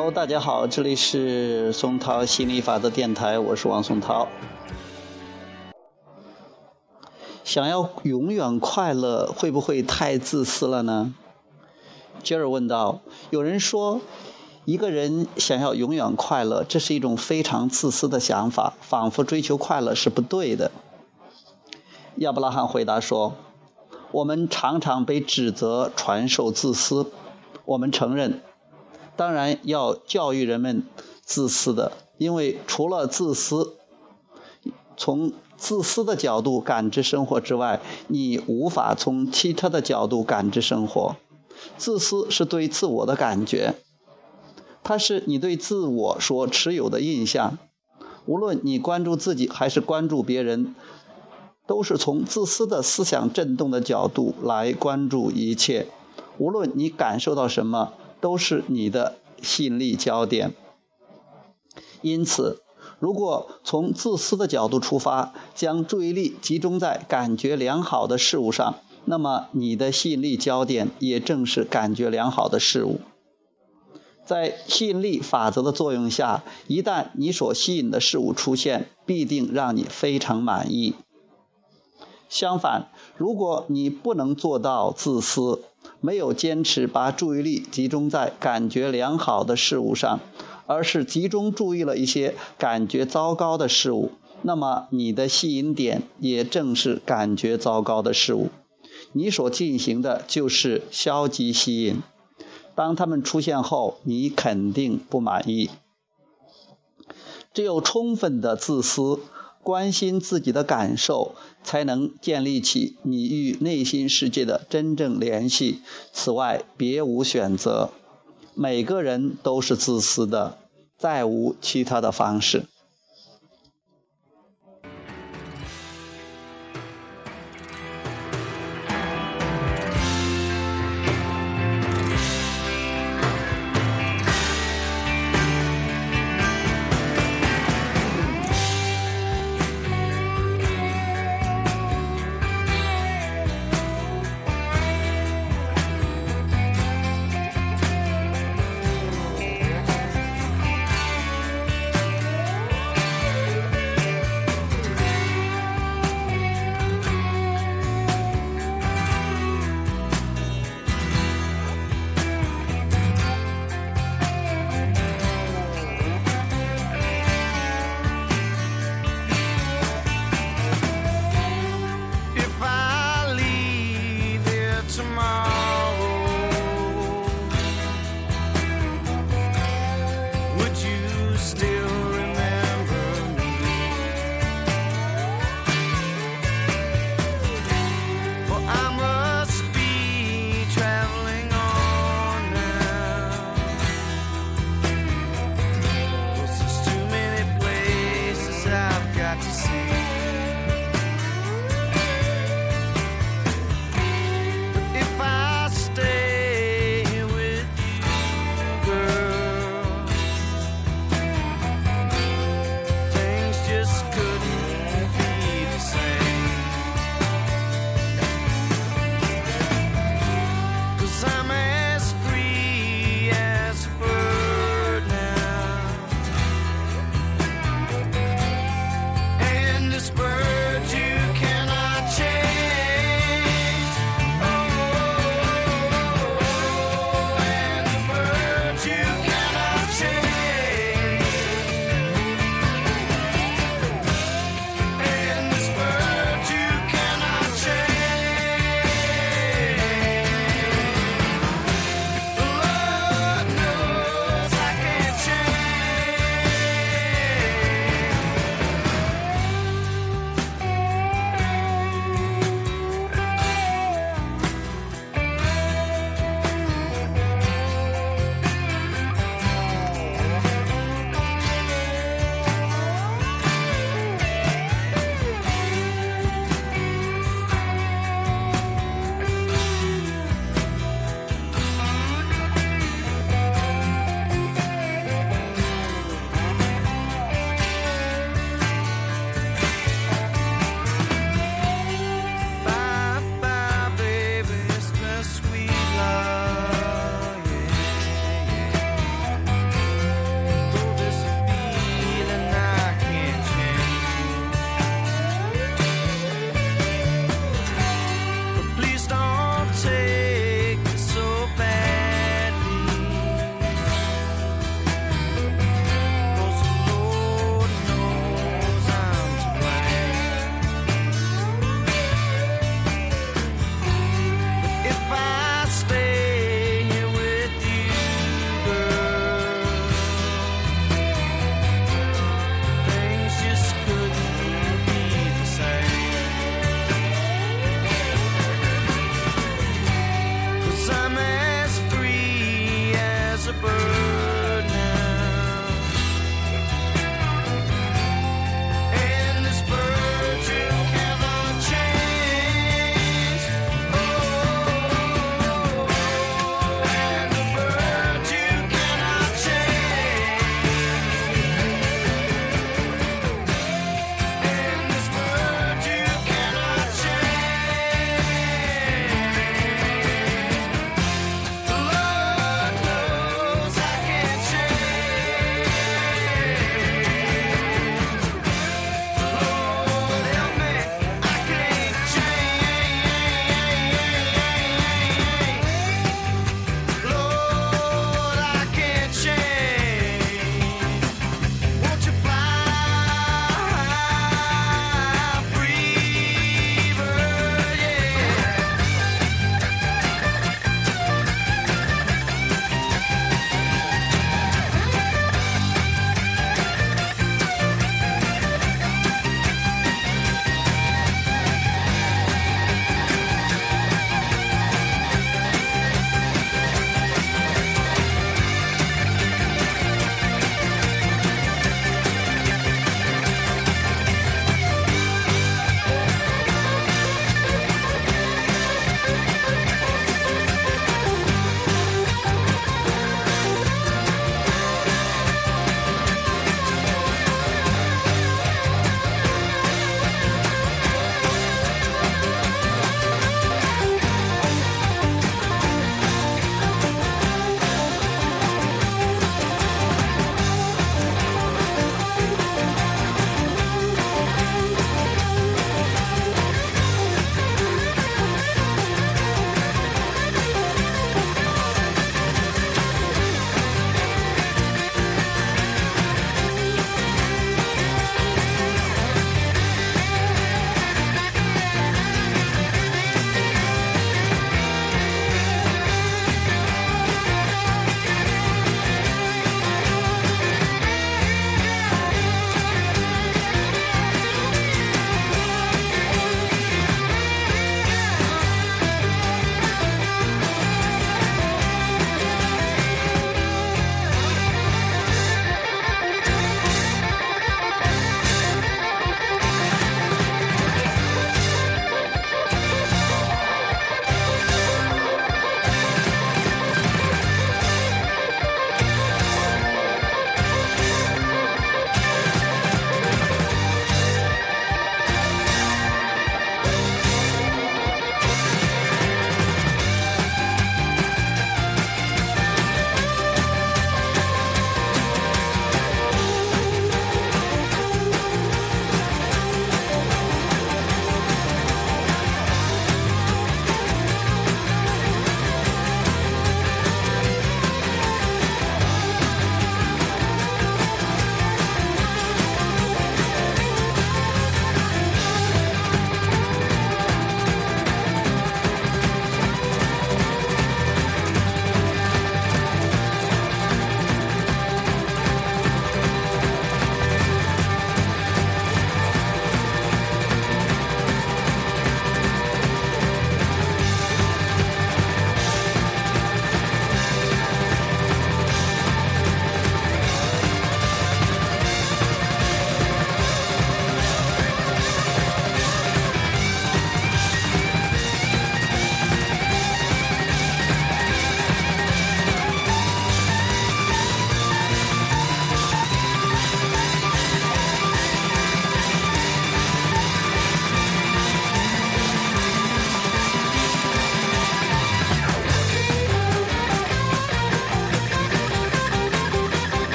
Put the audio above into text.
Hello，大家好，这里是松涛心理法则电台，我是王松涛。想要永远快乐，会不会太自私了呢？杰尔问道。有人说，一个人想要永远快乐，这是一种非常自私的想法，仿佛追求快乐是不对的。亚伯拉罕回答说：“我们常常被指责传授自私，我们承认。”当然要教育人们自私的，因为除了自私，从自私的角度感知生活之外，你无法从其他的角度感知生活。自私是对自我的感觉，它是你对自我所持有的印象。无论你关注自己还是关注别人，都是从自私的思想振动的角度来关注一切。无论你感受到什么。都是你的吸引力焦点。因此，如果从自私的角度出发，将注意力集中在感觉良好的事物上，那么你的吸引力焦点也正是感觉良好的事物。在吸引力法则的作用下，一旦你所吸引的事物出现，必定让你非常满意。相反，如果你不能做到自私，没有坚持把注意力集中在感觉良好的事物上，而是集中注意了一些感觉糟糕的事物，那么你的吸引点也正是感觉糟糕的事物。你所进行的就是消极吸引。当他们出现后，你肯定不满意。只有充分的自私。关心自己的感受，才能建立起你与内心世界的真正联系。此外，别无选择。每个人都是自私的，再无其他的方式。